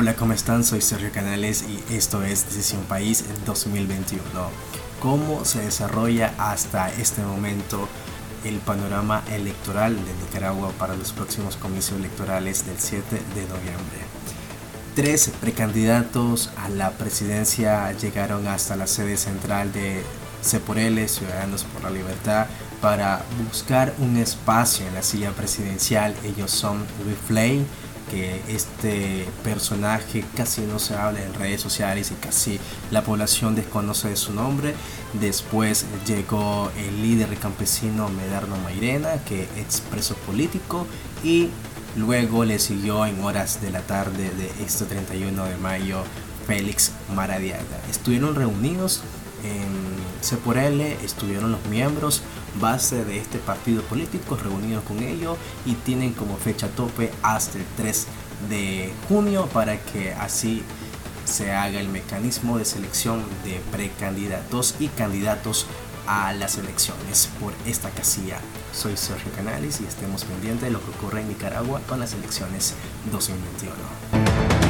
Hola, ¿cómo están? Soy Sergio Canales y esto es Decisión País 2021. ¿Cómo se desarrolla hasta este momento el panorama electoral de Nicaragua para los próximos comicios electorales del 7 de noviembre? Tres precandidatos a la presidencia llegaron hasta la sede central de Ceporele, Ciudadanos por la Libertad, para buscar un espacio en la silla presidencial. Ellos son Flay que este personaje casi no se habla en redes sociales y casi la población desconoce de su nombre. Después llegó el líder campesino Medardo Mairena, que es preso político, y luego le siguió en horas de la tarde de este 31 de mayo Félix Maradiaga. Estuvieron reunidos en L estuvieron los miembros base de este partido político reunidos con ellos y tienen como fecha tope hasta el 3 de junio para que así se haga el mecanismo de selección de precandidatos y candidatos a las elecciones por esta casilla. Soy Sergio Canales y estemos pendientes de lo que ocurre en Nicaragua con las elecciones 2021.